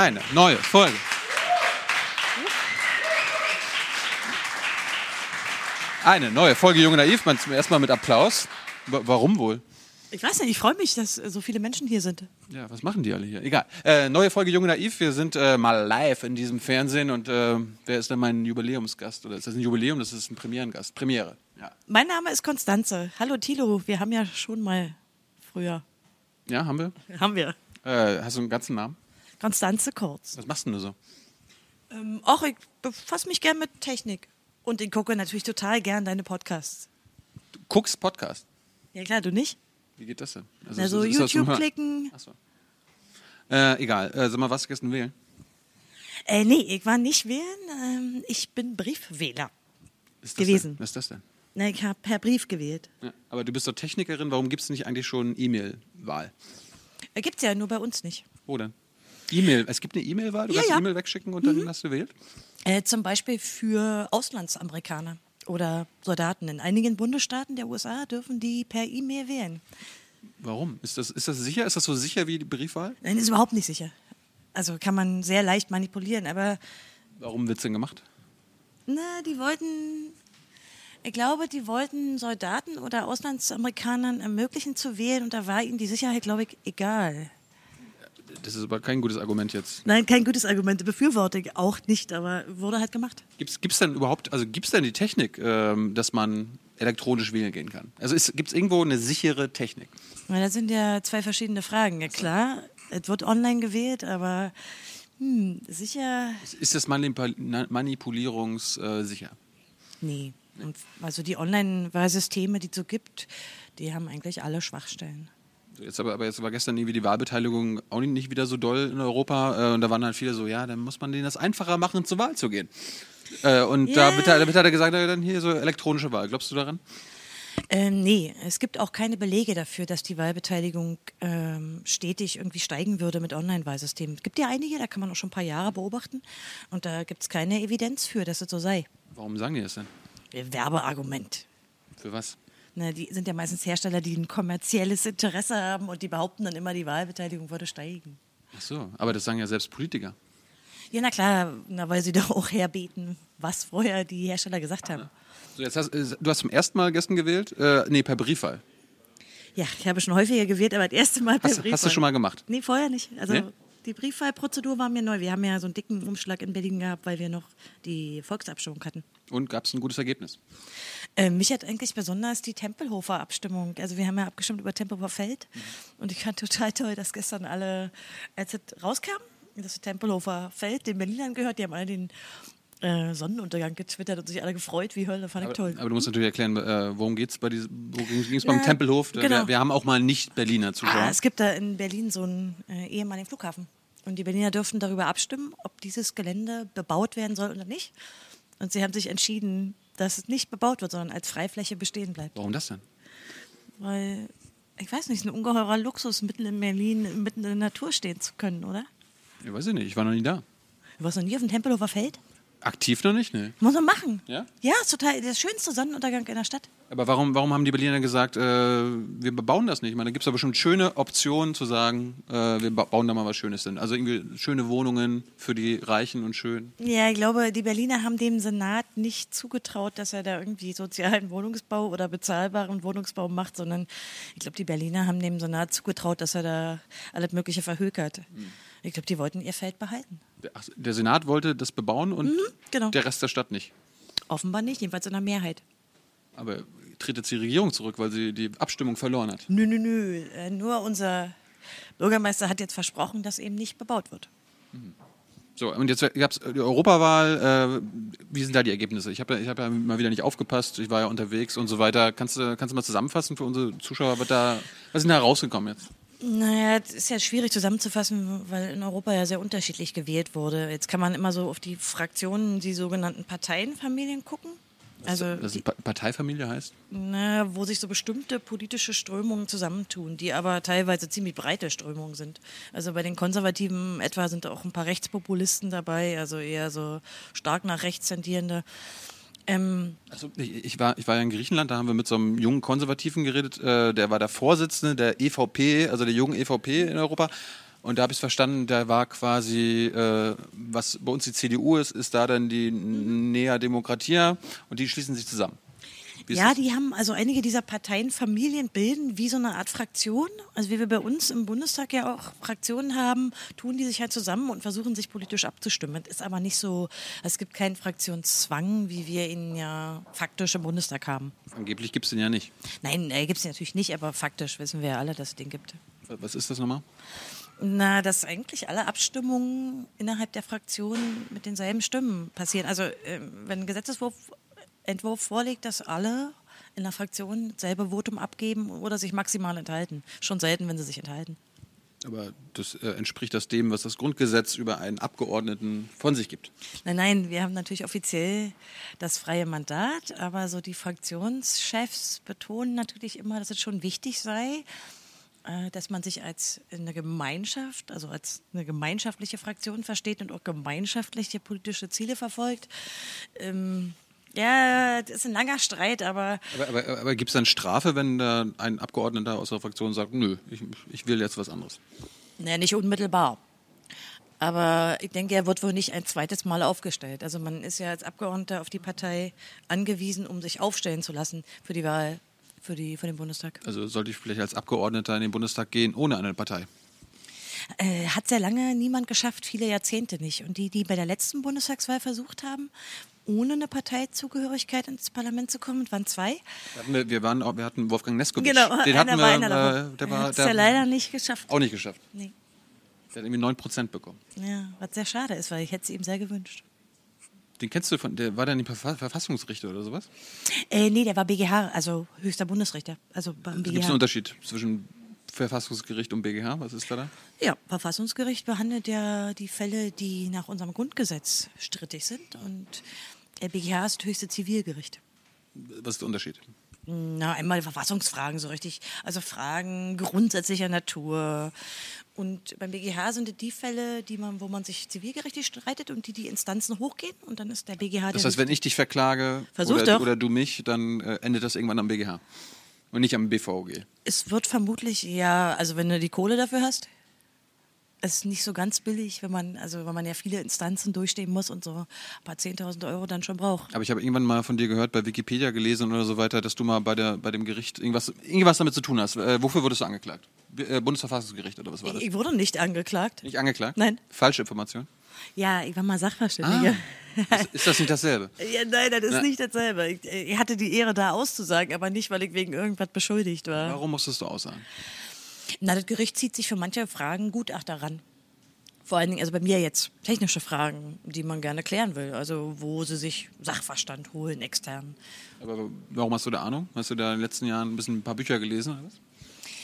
eine neue Folge. Eine neue Folge Junge Naiv, man zum ersten Mal mit Applaus. Wa- Warum wohl? Ich weiß nicht, ich freue mich, dass äh, so viele Menschen hier sind. Ja, was machen die alle hier? Egal. Äh, neue Folge Junge Naiv. Wir sind äh, mal live in diesem Fernsehen und äh, wer ist denn mein Jubiläumsgast? Oder ist das ein Jubiläum? Das ist ein Premierengast. Premiere. Ja. Mein Name ist Konstanze. Hallo Tilo, wir haben ja schon mal früher. Ja, haben wir? Haben wir. Äh, hast du einen ganzen Namen? Konstanze Kurz. Was machst denn du so? Ähm, auch ich befasse mich gern mit Technik. Und ich gucke natürlich total gern deine Podcasts. Du guckst Podcast. Ja klar, du nicht? Wie geht das denn? Also, ist- so ist das YouTube klicken. Achso. Äh, egal. Äh, sag mal, was gestern wählen? Äh, nee, ich war nicht wählen. Ähm, ich bin Briefwähler. Ist Gewesen. Denn? Was ist das denn? Na, ich habe per Brief gewählt. Ja. Aber du bist doch Technikerin, warum gibt es nicht eigentlich schon E-Mail-Wahl? Äh, gibt's ja nur bei uns nicht. Wo denn? E-Mail. Es gibt eine E-Mail-Wahl, du Ja, kannst ja. E-Mail wegschicken und dann hast du gewählt? Äh, zum Beispiel für Auslandsamerikaner oder Soldaten. In einigen Bundesstaaten der USA dürfen die per E-Mail wählen. Warum? Ist das, ist das sicher? Ist das so sicher wie die Briefwahl? Nein, ist überhaupt nicht sicher. Also kann man sehr leicht manipulieren, aber Warum wird es denn gemacht? na, die wollten, ich glaube, die wollten Soldaten oder Auslandsamerikanern ermöglichen zu wählen und da war ihnen die Sicherheit, glaube ich, egal. Das ist aber kein gutes Argument jetzt. Nein, kein gutes Argument, befürworte ich auch nicht, aber wurde halt gemacht. Gibt es denn überhaupt, also gibt es denn die Technik, ähm, dass man elektronisch wählen gehen kann? Also gibt es irgendwo eine sichere Technik? Na, das sind ja zwei verschiedene Fragen. Ja klar, es wird online gewählt, aber hm, sicher, Ist das manipul manipulierungssicher? nee. Und also die Online-Wahlsysteme, die es so gibt, die haben eigentlich alle Schwachstellen. Jetzt aber, aber jetzt war gestern irgendwie die Wahlbeteiligung auch nicht- nicht wieder so doll in Europa. Äh, und da waren halt viele so, ja, dann muss man denen das einfacher machen, zur Wahl zu gehen. Äh, und Ja. damit, hat- damit hat er gesagt, na, dann hier so elektronische Wahl. Glaubst du daran? Ähm, nee, es gibt auch keine Belege dafür, dass die Wahlbeteiligung ähm, stetig irgendwie steigen würde mit Online-Wahlsystemen. Es gibt ja einige, da kann man auch schon ein paar Jahre beobachten. Und da gibt es keine Evidenz für, dass es so sei. Warum sagen die das denn? Werbeargument. Für was? Na, die sind ja meistens Hersteller, die ein kommerzielles Interesse haben und die behaupten dann immer, die Wahlbeteiligung würde steigen. Ach so, aber das sagen ja selbst Politiker. Ja, na klar, na, weil sie doch auch herbeten, was vorher die Hersteller gesagt haben. So, jetzt hast, äh, du hast zum ersten Mal gestern gewählt? Äh, nee, per Briefwahl. Ja, ich habe schon häufiger gewählt, aber das erste Mal per Hast, Briefwahl. hast du schon mal gemacht? Nee, vorher nicht. Also Nee? die Briefwahlprozedur war mir neu. Wir haben ja so einen dicken Umschlag in Berlin gehabt, weil wir noch die Volksabstimmung hatten. Und gab es ein gutes Ergebnis? Äh, mich hat eigentlich besonders die Tempelhofer Abstimmung. Also wir haben ja abgestimmt über Tempelhofer Feld. Und ich fand total toll, dass gestern alle, als es rauskam, das Tempelhofer Feld den Berlinern gehört, die haben alle den äh, Sonnenuntergang getwittert und sich alle gefreut, wie Hölle, fand ich toll. Aber du musst natürlich erklären, äh, worum es bei diesem, wo ging es beim Tempelhof? genau. Wir, wir haben auch mal Nicht-Berliner Zuschauer. Ah, es gibt da in Berlin so einen äh, ehemaligen Flughafen. Und die Berliner dürften darüber abstimmen, ob dieses Gelände bebaut werden soll oder nicht. Und sie haben sich entschieden, dass es nicht bebaut wird, sondern als Freifläche bestehen bleibt. Warum das denn? Weil, ich weiß nicht, es ist ein ungeheurer Luxus, mitten in Berlin, mitten in der Natur stehen zu können, oder? Ich weiß ich nicht, ich war noch nie da. Du warst noch nie auf dem Tempelhofer Feld? Aktiv noch nicht, ne? Muss man machen. Ja? Ja, ist total der schönste Sonnenuntergang in der Stadt. Aber warum, warum haben die Berliner gesagt, äh, wir bauen das nicht? Ich meine, da gibt es aber schon schöne Optionen zu sagen, äh, wir ba bauen da mal was Schönes hin. Also irgendwie schöne Wohnungen für die Reichen und schön. Ja, ich glaube, die Berliner haben dem Senat nicht zugetraut, dass er da irgendwie sozialen Wohnungsbau oder bezahlbaren Wohnungsbau macht, sondern ich glaube, die Berliner haben dem Senat zugetraut, dass er da alles Mögliche verhökert. Ich glaube, die wollten ihr Feld behalten. Der, ach, der Senat wollte das bebauen und genau. der Rest der Stadt nicht. Offenbar nicht, jedenfalls in der Mehrheit. Aber tritt jetzt die Regierung zurück, weil sie die Abstimmung verloren hat. Nö, nö, nö. Äh, Nur unser Bürgermeister hat jetzt versprochen, dass eben nicht bebaut wird. So, und jetzt gab es die Europawahl. Äh, wie sind da die Ergebnisse? Ich habe ja, ich hab ja mal wieder nicht aufgepasst. Ich war ja unterwegs und so weiter. Kannst du, kannst du mal zusammenfassen für unsere Zuschauer? Was, da, was ist denn da rausgekommen jetzt? Naja, es ist ja schwierig zusammenzufassen, weil in Europa ja sehr unterschiedlich gewählt wurde. Jetzt kann man immer so auf die Fraktionen, die sogenannten Parteienfamilien gucken. Also, Dass die, Pa- Parteifamilie heißt? na, wo sich so bestimmte politische Strömungen zusammentun, die aber teilweise ziemlich breite Strömungen sind. Also bei den Konservativen etwa sind auch ein paar Rechtspopulisten dabei, also eher so stark nach rechts tendierende. Ähm, Also ich, ich, war, ich war ja in Griechenland, da haben wir mit so einem jungen Konservativen geredet, äh, der war der Vorsitzende der EVP, also der jungen EVP in Europa. Und da habe ich es verstanden, da war quasi, äh, was bei uns die CDU ist, ist da dann die Nea Demokratia und die schließen sich zusammen. Ja, die haben, also einige dieser Parteien Familien bilden wie so eine Art Fraktion. Also wie wir bei uns im Bundestag ja auch Fraktionen haben, tun die sich halt zusammen und versuchen sich politisch abzustimmen. Ist aber nicht so, es gibt keinen Fraktionszwang, wie wir ihn ja faktisch im Bundestag haben. Angeblich gibt es den ja nicht. Nein, äh, gibt es natürlich nicht, aber faktisch wissen wir ja alle, dass es den gibt. Was ist das nochmal? Na, dass eigentlich alle Abstimmungen innerhalb der Fraktion mit denselben Stimmen passieren. Also äh, wenn ein Gesetzeswurf Entwurf vorliegt, dass alle in der Fraktion selber Votum abgeben oder sich maximal enthalten. Schon selten, wenn sie sich enthalten. Aber das äh, entspricht das dem, was das Grundgesetz über einen Abgeordneten von sich gibt. Nein, nein, wir haben natürlich offiziell das freie Mandat, aber so die Fraktionschefs betonen natürlich immer, dass es schon wichtig sei, dass man sich als eine Gemeinschaft, also als eine gemeinschaftliche Fraktion versteht und auch gemeinschaftliche politische Ziele verfolgt. Ähm, ja, das ist ein langer Streit, aber. Aber, aber, aber gibt es dann Strafe, wenn da ein Abgeordneter aus der Fraktion sagt, nö, ich, ich will jetzt was anderes? Naja, nicht unmittelbar. Aber ich denke, er wird wohl nicht ein zweites Mal aufgestellt. Also man ist ja als Abgeordneter auf die Partei angewiesen, um sich aufstellen zu lassen für die Wahl für, die, für den Bundestag. Also sollte ich vielleicht als Abgeordneter in den Bundestag gehen ohne eine Partei? Äh, hat sehr lange niemand geschafft, viele Jahrzehnte nicht. Und die, die bei der letzten Bundestagswahl versucht haben, ohne eine Parteizugehörigkeit ins Parlament zu kommen, waren zwei. Wir, wir, waren, wir hatten Wolfgang Neskowitsch. Genau, den hatten wir, äh, der war, hat es ja leider nicht geschafft. Auch nicht geschafft. Nee. Der hat irgendwie 9% bekommen. Ja, was sehr schade ist, weil ich hätte es ihm sehr gewünscht. Den kennst du von, der war der nicht Verfassungsrichter oder sowas? Äh, nee, der war BGH, also höchster Bundesrichter. Also beim BGH. Gibt es einen Unterschied zwischen Verfassungsgericht und BGH? Was ist da da? Ja, Verfassungsgericht behandelt ja die Fälle, die nach unserem Grundgesetz strittig sind und der BGH ist das höchste Zivilgericht. Was ist der Unterschied? Na, einmal Verfassungsfragen so richtig, also Fragen grundsätzlicher Natur. Und beim BGH sind es die Fälle, die man, wo man sich zivilgerechtlich streitet und die die Instanzen hochgehen und dann ist der BGH. Das heißt, wenn ich dich verklage oder, oder, du mich, dann äh, endet das irgendwann am BGH und nicht am BVG. Es wird vermutlich ja, also wenn du die Kohle dafür hast, es ist nicht so ganz billig, wenn man, also wenn man ja viele Instanzen durchstehen muss und so ein paar 10.000 Euro dann schon braucht. Aber ich habe irgendwann mal von dir gehört, bei Wikipedia gelesen oder so weiter, dass du mal bei, der, bei dem Gericht irgendwas, irgendwas damit zu tun hast. Äh, wofür wurdest du angeklagt? Äh, Bundesverfassungsgericht oder was war das? Ich, wurde nicht angeklagt. Nicht angeklagt? Nein. Falsche Information? Ja, ich war mal Sachverständige. Ah, ist, ist, das nicht dasselbe? ja, nein, das ist ja. nicht dasselbe. Ich, ich, hatte die Ehre, da auszusagen, aber nicht, weil ich wegen irgendwas beschuldigt war. Warum musstest du aussagen? Na, das Gericht zieht sich für manche Fragen Gutachter ran. Vor allen Dingen, also bei mir jetzt technische Fragen, die man gerne klären will. Also wo sie sich Sachverstand holen, extern. Aber warum hast du da Ahnung? Hast du da in den letzten Jahren ein bisschen ein paar Bücher gelesen oder was?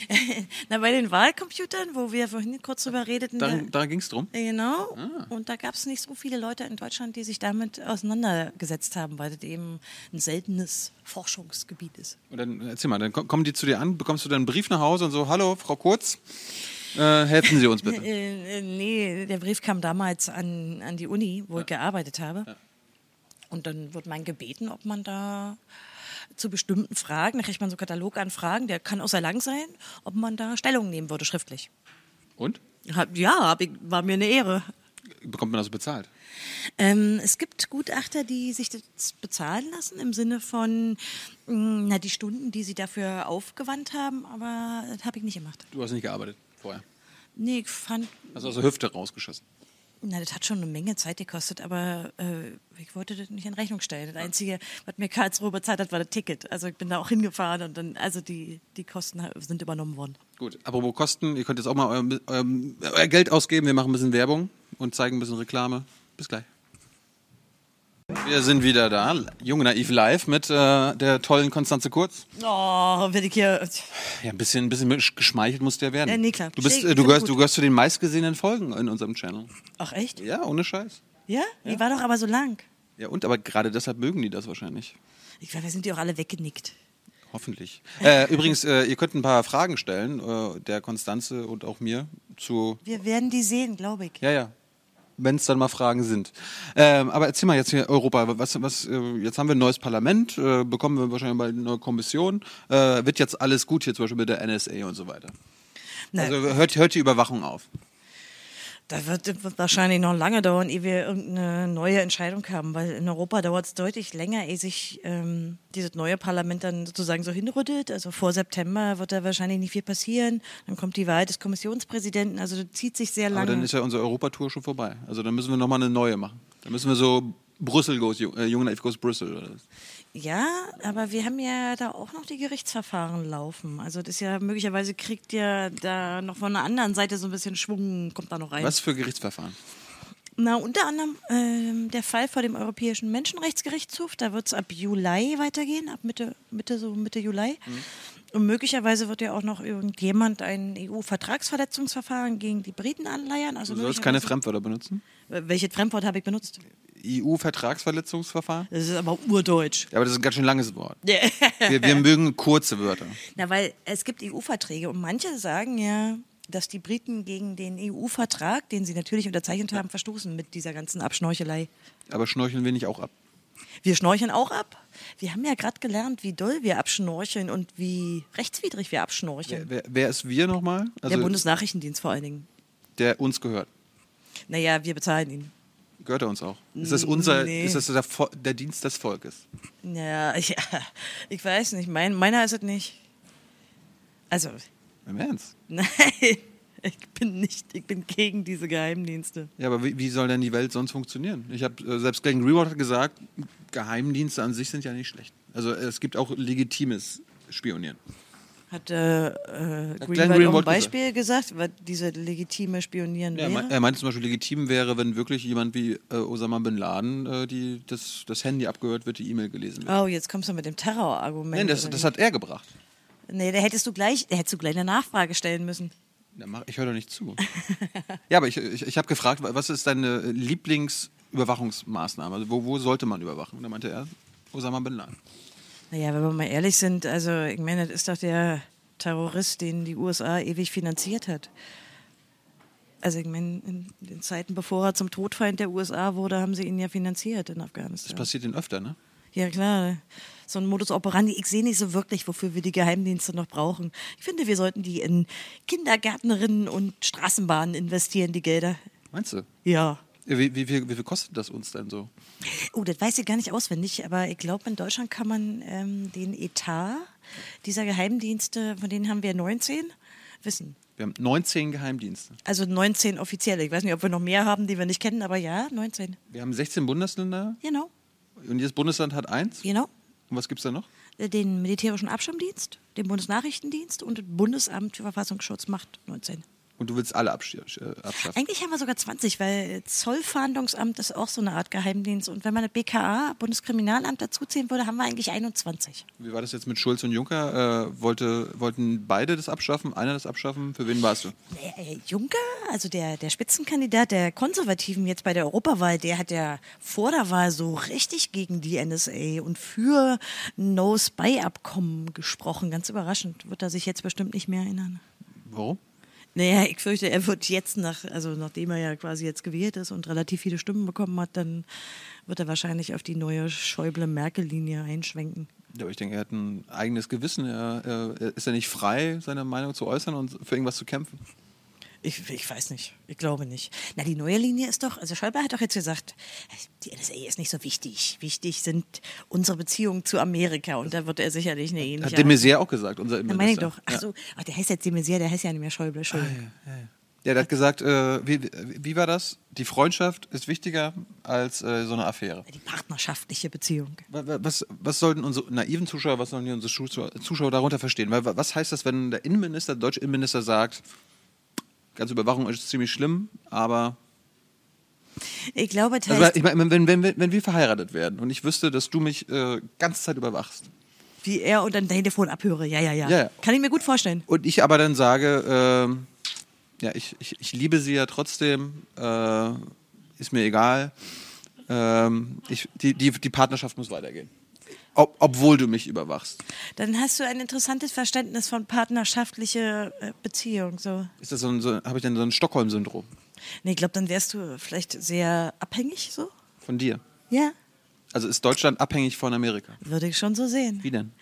Na, bei den Wahlcomputern, wo wir vorhin kurz drüber redeten. Daran, da ging es drum? Genau. Ah. Und da gab es nicht so viele Leute in Deutschland, die sich damit auseinandergesetzt haben, weil das eben ein seltenes Forschungsgebiet ist. Und dann erzähl mal, dann kommen die zu dir an, bekommst du dann einen Brief nach Hause und so, hallo, Frau Kurz, äh, helfen Sie uns bitte. Äh, äh, nee, der Brief kam damals an, an die Uni, wo ja. ich gearbeitet habe. Ja. Und dann wird man gebeten, ob man da zu bestimmten Fragen, da kriegt man so einen Katalog an Fragen, der kann auch sehr lang sein, ob man da Stellung nehmen würde, schriftlich. Und? Ja, war mir eine Ehre. Bekommt man das bezahlt? Ähm, es gibt Gutachter, die sich das bezahlen lassen im Sinne von mm, na, die Stunden, die sie dafür aufgewandt haben, aber das habe ich nicht gemacht. Du hast nicht gearbeitet? vorher? Nee, ich fand. Also aus der Hüfte rausgeschossen? Na, das hat schon eine Menge Zeit gekostet, aber äh, ich wollte das nicht in Rechnung stellen. Das Einzige, was mir Karlsruhe bezahlt hat, war das Ticket. Also ich bin da auch hingefahren und dann, also die, die Kosten sind übernommen worden. Gut, apropos Kosten, ihr könnt jetzt auch mal euer, euer, euer Geld ausgeben. Wir machen ein bisschen Werbung und zeigen ein bisschen Reklame. Bis gleich. Wir sind wieder da, Junge Naiv Live mit äh, der tollen Konstanze Kurz. Oh, werde ich hier. Ja, ein bisschen, ein bisschen geschmeichelt muss der werden. Ja, nee, klar. Du, bist, äh, du, gehörst, du gehörst zu den meistgesehenen Folgen in unserem Channel. Ach, echt? Ja, ohne Scheiß. Ja? ja? Die war doch aber so lang. Ja, und aber gerade deshalb mögen die das wahrscheinlich. Ich glaube, wir sind die auch alle weggenickt. Hoffentlich. Äh, übrigens, äh, ihr könnt ein paar Fragen stellen, äh, der Konstanze und auch mir zu. Wir werden die sehen, glaube ich. Ja, ja wenn es dann mal Fragen sind. Ähm, aber erzähl mal jetzt hier Europa, was, was, äh, jetzt haben wir ein neues Parlament, äh, bekommen wir wahrscheinlich bald eine neue Kommission. Äh, wird jetzt alles gut hier zum Beispiel mit der NSA und so weiter? Nein. Also hört, hört die Überwachung auf? Da wird, wird wahrscheinlich noch lange dauern, ehe wir irgendeine neue Entscheidung haben, weil in Europa dauert es deutlich länger, ehe sich ähm, dieses neue Parlament dann sozusagen so hinrüttelt. Also vor September wird da wahrscheinlich nicht viel passieren. Dann kommt die Wahl des Kommissionspräsidenten, also das zieht sich sehr lange. Aber dann ist ja unsere Europatour schon vorbei. Also dann müssen wir nochmal eine neue machen. Dann müssen wir so Brüssel goes, äh, Young Life goes Brüssel. Oder. Ja, aber wir haben ja da auch noch die Gerichtsverfahren laufen. Also das ist ja möglicherweise kriegt ja da noch von der anderen Seite so ein bisschen Schwung, kommt da noch rein. Was für Gerichtsverfahren? Na, unter anderem ähm, der Fall vor dem Europäischen Menschenrechtsgerichtshof. Da wird es ab Juli weitergehen, ab Mitte, Mitte, so Mitte Juli. Und möglicherweise wird ja auch noch irgendjemand ein EU-Vertragsverletzungsverfahren gegen die Briten anleiern. Also Du sollst keine Fremdwörter benutzen. Welches Fremdwort habe ich benutzt? EU-Vertragsverletzungsverfahren? Das ist aber urdeutsch. Ja, aber das ist ein ganz schön langes Wort. Wir, wir mögen kurze Wörter. Na, weil es gibt EU-Verträge und manche sagen ja, dass die Briten gegen den EU-Vertrag, den sie natürlich unterzeichnet haben, verstoßen mit dieser ganzen Abschnorchelei. Aber schnorcheln wir nicht auch ab? Wir schnorcheln auch ab. Wir haben ja gerade gelernt, wie doll wir abschnorcheln und wie rechtswidrig wir abschnorcheln. Wer, wer ist wir nochmal? der Also Bundesnachrichtendienst vor allen Dingen. der uns gehört. Naja, wir bezahlen ihn. Gehört er uns auch? Ist das unser, Nee. ist das der, der Dienst des Volkes? Ja, ich, ich weiß nicht. Mein, meiner ist es nicht. Also, Im Ernst? nein, ich bin nicht, ich bin gegen diese Geheimdienste. Ja, aber wie, wie soll denn die Welt sonst funktionieren? Ich habe äh, selbst Greenwald hat gesagt, Geheimdienste an sich sind ja nicht schlecht. Also es gibt auch legitimes Spionieren. Hat äh, äh, Glenn Greenwald auch ein Beispiel gesagt, was diese legitime Spionieren Ja, er wäre? er meinte zum Beispiel, legitim wäre, wenn wirklich jemand wie äh, Osama Bin Laden äh, die, das, das Handy abgehört wird, die E-Mail gelesen wird. Oh, jetzt kommst du mit dem Terrorargument. Nein, das, das hat er gebracht. nee, da hättest du gleich, da hättest du gleich eine Nachfrage stellen müssen. Ja, mach- Ich höre doch nicht zu. ja, aber ich, ich, ich habe gefragt, was ist deine Lieblingsüberwachungsmaßnahme? Also wo, wo sollte man überwachen? Und da meinte er, Osama Bin Laden. Naja, wenn wir mal ehrlich sind, also ich meine, das ist doch der Terrorist, den die USA ewig finanziert hat. Also ich meine, in den Zeiten, bevor er zum Todfeind der USA wurde, haben sie ihn ja finanziert in Das Afghanistan. passiert ihnen öfter, ne? Ja klar, so ein Modus operandi. Ich sehe nicht so wirklich, wofür wir die Geheimdienste noch brauchen. Ich finde, wir sollten die in Kindergärtnerinnen und Straßenbahnen investieren, die Gelder. Meinst du? Ja. Wie, wie, wie viel kostet das uns denn so? Oh, das weiß ich gar nicht auswendig, aber ich glaube, in Deutschland kann man ähm, den Etat dieser Geheimdienste, von denen haben wir 19, wissen. Wir haben 19 Geheimdienste. Also 19 offizielle. Ich weiß nicht, ob wir noch mehr haben, die wir nicht kennen, aber ja, 19. Wir haben 16 Bundesländer Genau, und jedes Bundesland hat eins. genau. Und was gibt es da noch? Den militärischen Abschirmdienst, den Bundesnachrichtendienst und das Bundesamt für Verfassungsschutz macht 19. Und du willst alle absch äh, abschaffen. Eigentlich haben wir sogar 20, weil Zollfahndungsamt ist auch so eine Art Geheimdienst. Und wenn man das BKA, Bundeskriminalamt, dazuziehen würde, haben wir eigentlich 21. Wie war das jetzt mit Schulz und Juncker? Äh, wollte, wollten beide das abschaffen? Einer das abschaffen? Für wen warst du? Der, äh, Juncker, also der, der Spitzenkandidat der Konservativen jetzt bei der Europawahl, der hat ja vor der Wahl so richtig gegen die NSA und für No-Spy-Abkommen gesprochen. Ganz überraschend. Wird er sich jetzt bestimmt nicht mehr erinnern. Warum? Naja, ich fürchte, er wird jetzt nach, also nachdem er ja quasi jetzt gewählt ist und relativ viele Stimmen bekommen hat, dann wird er wahrscheinlich auf die neue Schäuble-Merkel-Linie einschwenken. Ja, aber ich denke, er hat ein eigenes Gewissen. Er, er, ist ja nicht frei, seine Meinung zu äußern und für irgendwas zu kämpfen. Ich, ich weiß nicht. Ich glaube nicht. Na, die neue Linie ist doch, also Schäuble hat doch jetzt gesagt, die NSA ist nicht so wichtig. Wichtig sind unsere Beziehungen zu Amerika und da wird er sicherlich eine ähnliche. Hat de Maizière auch gesagt, unser Na, meine ich Innenminister. doch. Ach so, ach, der heißt jetzt de Maizière, der heißt ja nicht mehr Schäuble. Entschuldigung. Ja, der hat gesagt, äh, wie, wie war das? Die Freundschaft ist wichtiger als äh, so eine Affäre. Die partnerschaftliche Beziehung. Wa- wa- Was, was sollten unsere naiven Zuschauer, was sollen unsere Zuschauer, darunter verstehen? Was heißt das, wenn der Innenminister, der deutsche Innenminister sagt, ganze Überwachung ist ziemlich schlimm, aber Ich glaube, das also, ich meine, wenn, wenn, wenn, wir verheiratet werden und ich wüsste, dass du mich äh, ganze Zeit überwachst wie er und dann Telefon abhöre. Ja, ja, ja, Ja. Kann ich mir gut vorstellen. und ich aber dann sage, ähm, ja, ich, ich, ich liebe sie ja trotzdem, äh, ist mir egal, ähm, ich, die, die, die Partnerschaft muss weitergehen. Ob, obwohl du mich überwachst. Dann hast du ein interessantes Verständnis von partnerschaftliche äh, Beziehung. So. Ist das so ein, so, habe ich dann so ein Stockholm-Syndrom Nee, ich glaube, dann wärst du vielleicht sehr abhängig so. von dir? Ja, Also ist Deutschland abhängig von Amerika? würde ich schon so sehen. Wie denn?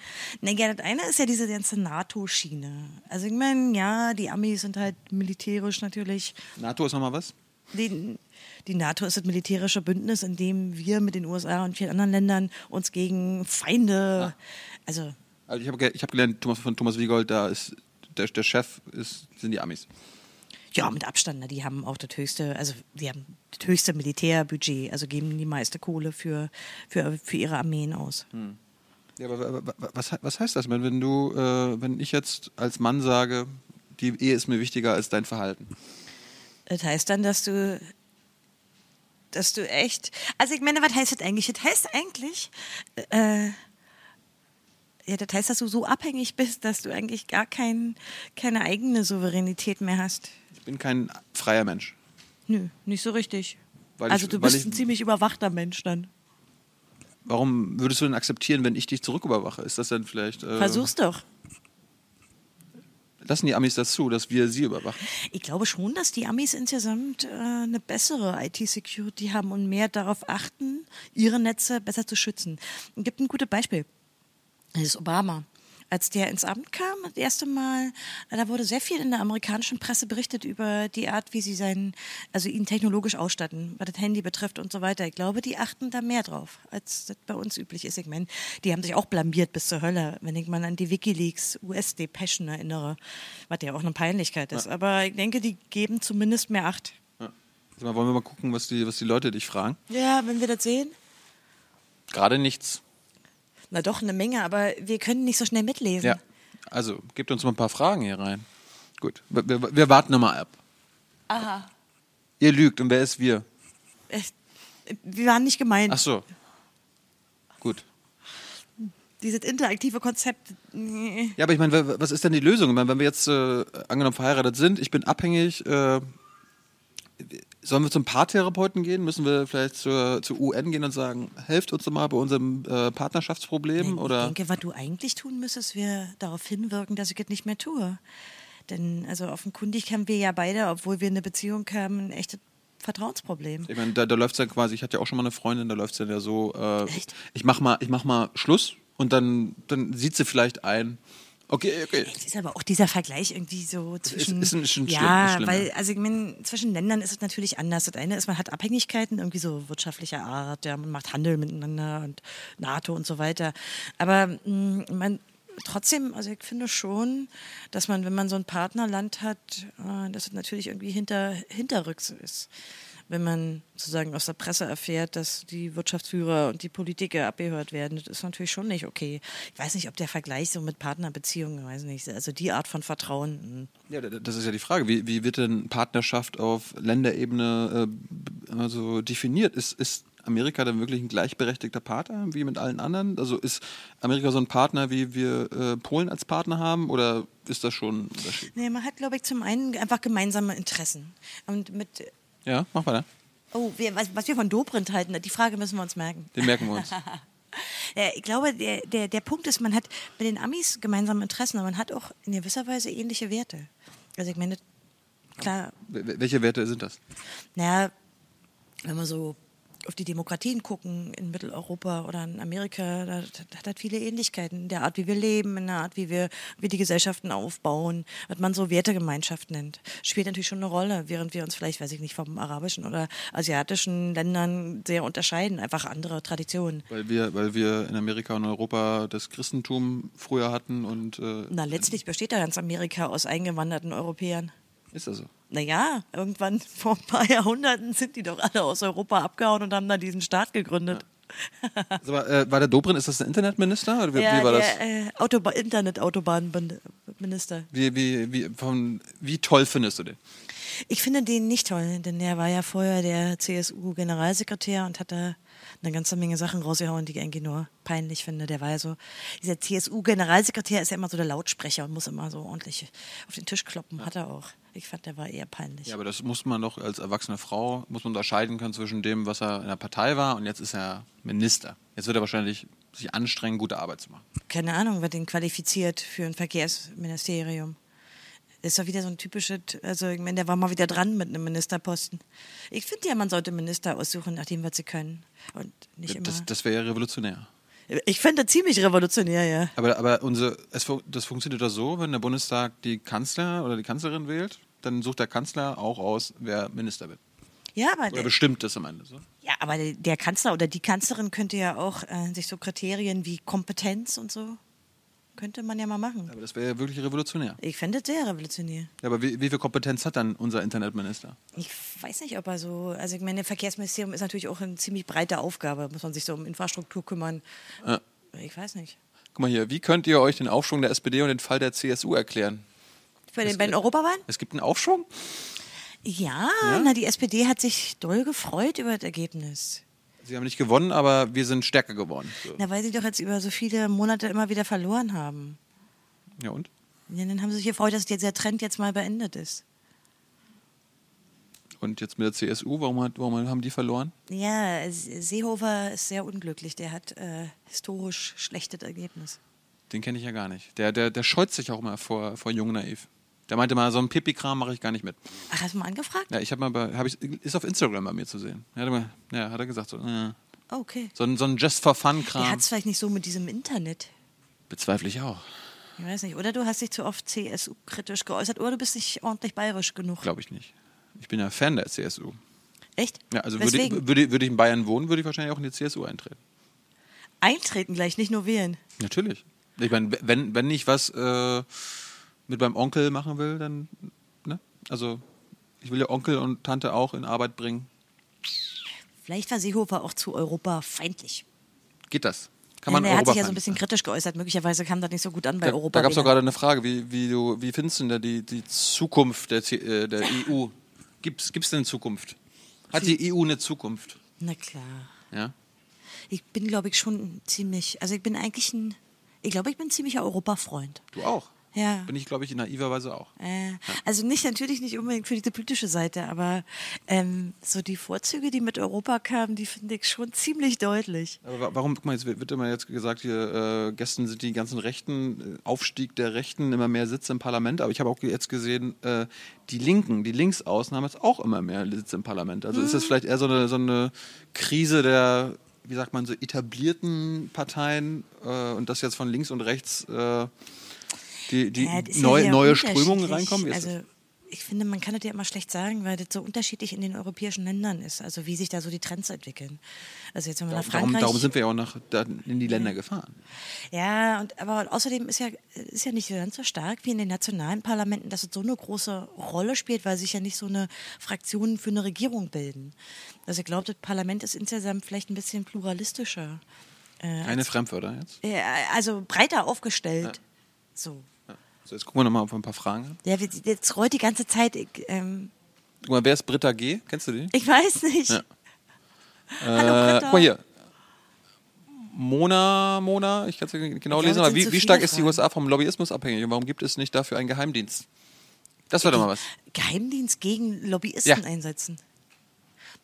Naja, das eine ist ja diese ganze NATO-Schiene. Also ich meine, ja, die Amis sind halt militärisch natürlich. NATO ist nochmal was? Die, die NATO ist das militärische Bündnis, in dem wir mit den USA und vielen anderen Ländern uns gegen Feinde, also Also ich habe ich hab gelernt, Thomas, von Thomas Wiegold, da ist der, der Chef ist, sind die Amis. ja, mit Abstand, ne, die haben auch das höchste, also die haben das höchste Militärbudget, also geben die meiste Kohle für, für, für ihre Armeen aus. Ja, aber wa- wa- was, was heißt das, wenn, wenn du, äh, wenn ich jetzt als Mann sage, die Ehe ist mir wichtiger als dein Verhalten? Das heißt dann, dass du, dass du echt, also ich meine, was heißt das eigentlich? Das heißt eigentlich, äh, ja, das heißt, dass du so abhängig bist, dass du eigentlich gar kein, keine eigene Souveränität mehr hast. Ich bin kein freier Mensch. Nö, nicht so richtig. Weil also ich- du bist ich- ein ziemlich überwachter Mensch dann. Warum würdest du denn akzeptieren, wenn ich dich zurücküberwache? Ist das dann vielleicht. Äh, Versuch's doch. Lassen die Amis das zu, dass wir sie überwachen? Ich glaube schon, dass die Amis insgesamt äh, eine bessere IT-Security haben und mehr darauf achten, ihre Netze besser zu schützen. Es gibt ein gutes Beispiel. Das ist Obama. Als der ins Amt kam, das erste Mal, da wurde sehr viel in der amerikanischen Presse berichtet über die Art, wie sie seinen, also ihn technologisch ausstatten, was das Handy betrifft und so weiter. Ich glaube, die achten da mehr drauf, als das bei uns üblich ist. Ich meine, die haben sich auch blamiert bis zur Hölle, wenn ich mal an die Wikileaks US-Depeschen erinnere, was ja auch eine Peinlichkeit ist. Aber ich denke, die geben zumindest mehr Acht. Ja. Mal, wollen wir mal gucken, was die, was die Leute dich fragen? Ja, wenn wir das sehen. Gerade nichts. Na doch, eine Menge, aber wir können nicht so schnell mitlesen. Ja. Also, gebt uns mal ein paar Fragen hier rein. Gut, wir, wir, wir warten nochmal ab. Aha. Ihr lügt und wer ist wir? Äh, Wir waren nicht gemeint. Ach so. Gut. Dieses interaktive Konzept. nee. Ja, aber ich meine, wa- was ist denn die Lösung? Ich meine, wenn wir jetzt äh, angenommen verheiratet sind, ich bin abhängig, äh, sollen wir zum Paartherapeuten gehen? Müssen wir vielleicht zur, zur UN gehen und sagen, helft uns doch mal bei unserem äh, Partnerschaftsproblem? Ich Oder? denke, was du eigentlich tun müsstest, wäre darauf hinwirken, dass ich das nicht mehr tue. Denn also offenkundig haben wir ja beide, obwohl wir eine Beziehung haben, ein echtes Vertrauensproblem. Ich meine, da, da läuft es dann quasi, ich hatte ja auch schon mal eine Freundin, da läuft es dann ja so, äh, ich mach mal, ich mach mal Schluss und dann, dann sieht sie vielleicht ein, okay, okay. Es ist aber auch dieser Vergleich irgendwie so zwischen. ist ein- schon schlimm, ja, ist schlimm, weil, also ich meine, zwischen Ländern ist es natürlich anders. Das eine ist, man hat Abhängigkeiten, irgendwie so wirtschaftlicher Art, ja, man macht Handel miteinander und NATO und so weiter. Aber mh, man. Trotzdem, also ich finde schon, dass man, wenn man so ein Partnerland hat, äh, dass es natürlich irgendwie hinter, hinterrücks ist. Wenn man sozusagen aus der Presse erfährt, dass die Wirtschaftsführer und die Politiker abgehört werden, das ist natürlich schon nicht okay. Ich weiß nicht, ob der Vergleich so mit Partnerbeziehungen, weiß nicht, also die Art von Vertrauen. mh. Ja, da- das ist ja die Frage. Wie, wie wird denn Partnerschaft auf Länderebene äh, also definiert? Ist, ist Amerika dann wirklich ein gleichberechtigter Partner wie mit allen anderen? Also ist Amerika so ein Partner, wie wir äh, Polen als Partner haben? Oder ist das schon ein Unterschied? Nee, man hat, glaube ich, zum einen einfach gemeinsame Interessen. Und mit, Ja, mach weiter. oh, wir, was, was wir von Dobrindt halten, die Frage müssen wir uns merken. Den merken wir uns. Ich glaube, der, der, der Punkt ist, man hat mit den Amis gemeinsame Interessen, aber man hat auch in gewisser Weise ähnliche Werte. Also ich meine, klar, Wel- Welche Werte sind das? naja, wenn wir so auf die Demokratien gucken in Mitteleuropa oder in Amerika, da, da hat das viele Ähnlichkeiten in der Art, wie wir leben, in der Art, wie wir, wie die Gesellschaften aufbauen, was man so Wertegemeinschaft nennt. Spielt natürlich schon eine Rolle, während wir uns vielleicht, weiß ich nicht, vom arabischen oder asiatischen Ländern sehr unterscheiden, einfach andere Traditionen. Weil wir, weil wir in Amerika und Europa das Christentum früher hatten und äh, Na, letztlich besteht ja ganz Amerika aus eingewanderten Europäern. ist das so? Naja, irgendwann vor ein paar Jahrhunderten sind die doch alle aus Europa abgehauen und haben da diesen Staat gegründet. Also, war, äh, war der Dobrin, ist das der Internetminister? Oder wie, Ja, wie war das? äh, Autoba Internet-Autobahnminister. Wie, wie, wie, von, wie toll findest du den? Ich finde den nicht toll, denn der war ja vorher der CSU-Generalsekretär und hat da eine ganze Menge Sachen rausgehauen, die ich eigentlich nur peinlich finde. Der war ja so, dieser CSU-Generalsekretär ist ja immer so der Lautsprecher und muss immer so ordentlich auf den Tisch kloppen, hat er auch. Ich fand, der war eher peinlich. Ja, aber das muss man doch als erwachsene Frau, muss man unterscheiden können zwischen dem, was er in der Partei war und jetzt ist er Minister. Jetzt wird er wahrscheinlich sich anstrengen, gute Arbeit zu machen. keine Ahnung, wer den qualifiziert für ein Verkehrsministerium. Ist doch wieder so ein typisches, also ich meine, der war mal wieder dran mit einem Ministerposten. Ich finde ja, man sollte Minister aussuchen, nach dem, was sie können. Und nicht immer. Das, das wäre ja revolutionär. ich finde das ziemlich revolutionär, ja. Aber, aber unsere, es, das funktioniert doch so, wenn der Bundestag die Kanzler oder die Kanzlerin wählt, dann sucht der Kanzler auch aus, wer Minister wird. Ja, aber Oder der, bestimmt das am Ende. So. ja, aber der- der Kanzler oder die Kanzlerin könnte ja auch äh, sich so Kriterien wie Kompetenz und so, könnte man ja mal machen. Aber das wäre ja wirklich revolutionär. Ich fände das sehr revolutionär. Ja, aber wie, wie viel Kompetenz hat dann unser Internetminister? Ich weiß nicht, ob er so, also ich meine, Verkehrsministerium ist natürlich auch eine ziemlich breite Aufgabe, muss man sich so um Infrastruktur kümmern. Ja. Ich weiß nicht. Guck mal hier, wie könnt ihr euch den Aufschwung der SPD und den Fall der CSU erklären? Bei den, bei den Europawahlen? Es gibt einen Aufschwung? Ja, na, die SPD hat sich doll gefreut über das Ergebnis. Sie haben nicht gewonnen, aber wir sind stärker geworden. So. Na, weil sie doch jetzt über so viele Monate immer wieder verloren haben. Ja und? Ja, dann haben sie sich gefreut, dass dieser Trend jetzt mal beendet ist. Und jetzt mit der CSU, warum, hat, warum haben die verloren? Ja, Se- Seehofer ist sehr unglücklich. Der hat äh, historisch schlechtes Ergebnis. Den kenne ich ja gar nicht. Der, der, der scheut sich auch mal vor, vor Jung Naiv. Der meinte mal, so einen Pipi-Kram mache ich gar nicht mit. Ach, hast du mal angefragt? Ja, ich habe mal bei, hab ich, ist auf Instagram bei mir zu sehen. Er hat, mal, ja, hat er gesagt, so, äh, okay. so ein, so ein Just for Der Fun-Kram. hat es vielleicht nicht so mit diesem Internet. Bezweifle ich auch. Ich weiß nicht. Oder du hast dich zu oft CSU-kritisch geäußert oder du bist nicht ordentlich bayerisch genug. Glaube ich nicht. Ich bin ja Fan der CSU. Echt? Ja, also würde, würde, würde ich in Bayern wohnen, würde ich wahrscheinlich auch in die CSU eintreten. Eintreten gleich, nicht nur wählen. Natürlich. Ich meine, wenn, wenn ich was äh, mit meinem Onkel machen will, dann, ne? Also, ich will ja Onkel und Tante auch in Arbeit bringen. Vielleicht war Seehofer auch zu Europa feindlich. Geht das? Kann man ja, er hat sich ja so ein bisschen kritisch geäußert. Möglicherweise kam das nicht so gut an bei Da, Europa. da gab es doch gerade eine Frage, wie, wie, du, wie findest du denn die, die Zukunft der, äh, der EU? Gibt es denn eine Zukunft? Hat die EU eine Zukunft? Na klar. Ja? Ich bin, glaube ich, schon ziemlich, also ich bin eigentlich ein, ich glaube, ich bin ein ziemlicher Europafreund. Du auch? Ja. Bin ich, glaube ich, naiverweise auch. Äh, also nicht natürlich nicht unbedingt für die politische Seite, aber ähm, so die Vorzüge, die mit Europa kamen, die finde ich schon ziemlich deutlich. Aber wa- warum, guck mal, jetzt wird immer jetzt gesagt, hier äh, gestern sind die ganzen Rechten, äh, Aufstieg der Rechten, immer mehr Sitze im Parlament. Aber ich habe auch jetzt gesehen, äh, die Linken, die Linksaußen haben jetzt auch immer mehr Sitze im Parlament. Also ist das vielleicht eher so eine, so eine Krise der, wie sagt man, so etablierten Parteien äh, und dass jetzt von links und rechts äh, die, die Ja, ja neu, sehr neue Strömungen reinkommen? Also ich finde, man kann das ja immer schlecht sagen, weil das so unterschiedlich in den europäischen Ländern ist. Also wie sich da so die Trends entwickeln. Also jetzt wenn man nach darum, Frankreich. darum sind wir ja auch nach, in die Länder gefahren. Ja, und aber außerdem ist ja, ist ja nicht ganz so stark wie in den nationalen Parlamenten, dass es so eine große Rolle spielt, weil sich ja nicht so eine Fraktionen für eine Regierung bilden. Also ich glaube, das Parlament ist insgesamt vielleicht ein bisschen pluralistischer. Äh, Keine Fremdwörter jetzt. äh, also breiter aufgestellt. So. So, jetzt gucken wir nochmal auf ein paar Fragen. Ja, wir- jetzt rollt die ganze Zeit. Ähm, Guck mal, wer ist Britta G? Kennst du die? ich weiß nicht. Ja. Hallo, Äh, Britta. guck mal hier. Mona, Mona, ich kann es genau Ich lesen, es aber wie, wie stark ist die. USA vom Lobbyismus abhängig und warum gibt es nicht dafür einen Geheimdienst? Das wäre doch mal was. Geheimdienst gegen Lobbyisten Ja. einsetzen.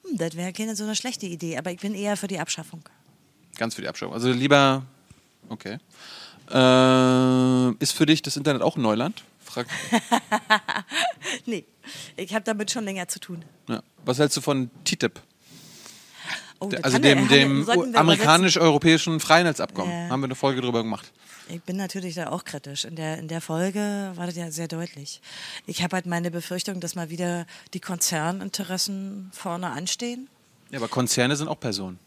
Hm, das wäre keine so eine schlechte Idee, aber ich bin eher für die Abschaffung. Ganz für die Abschreibung. Also lieber, okay. Äh, ist für dich das Internet auch ein Neuland? Frag, Nee, ich habe damit schon länger zu tun. ja. Was hältst du von TTIP? Oh, Also dem, dem amerikanisch-europäischen Freihandelsabkommen. Ja. Haben wir eine Folge drüber gemacht. Ich bin natürlich da auch kritisch. In der, in der Folge war das ja sehr deutlich. Ich habe halt meine Befürchtung, dass mal wieder die Konzerninteressen vorne anstehen. Ja, aber Konzerne sind auch Personen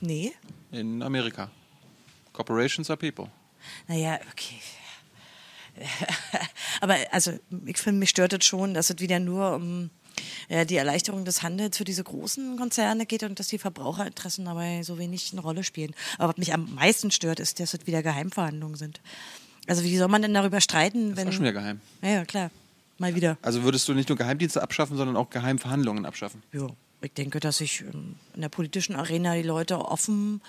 Nee. in Amerika. Corporations are people. Naja, okay. Aber also, ich finde, mich stört es schon, dass es wieder nur um ja, die Erleichterung des Handels für diese großen Konzerne geht und dass die Verbraucherinteressen dabei so wenig eine Rolle spielen. Aber was mich am meisten stört, ist, dass es wieder Geheimverhandlungen sind. Also wie soll man denn darüber streiten, Das wenn... war schon wieder geheim. Ja, ja, klar. Mal wieder. Also würdest du nicht nur Geheimdienste abschaffen, sondern auch Geheimverhandlungen abschaffen? Ja, ich denke, dass sich ähm, in der politischen Arena die Leute offen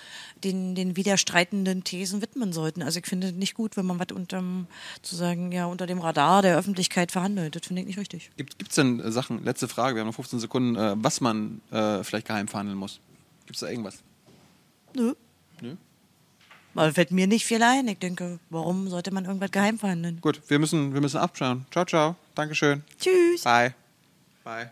den, den widerstreitenden Thesen widmen sollten. Also ich finde es nicht gut, wenn man was unterm, zu sagen, ja, unter dem Radar der Öffentlichkeit verhandelt. Das finde ich nicht richtig. Gibt es denn äh, Sachen, letzte Frage, wir haben noch 15 Sekunden, äh, was man äh, vielleicht geheim verhandeln muss? Gibt es da irgendwas? Nö. Nö? Aber fällt mir nicht viel ein. Ich denke, warum sollte man irgendwas geheim verhandeln? Gut, wir müssen, wir müssen abschauen. Ciao, ciao. Dankeschön. Tschüss. Bye. Bye.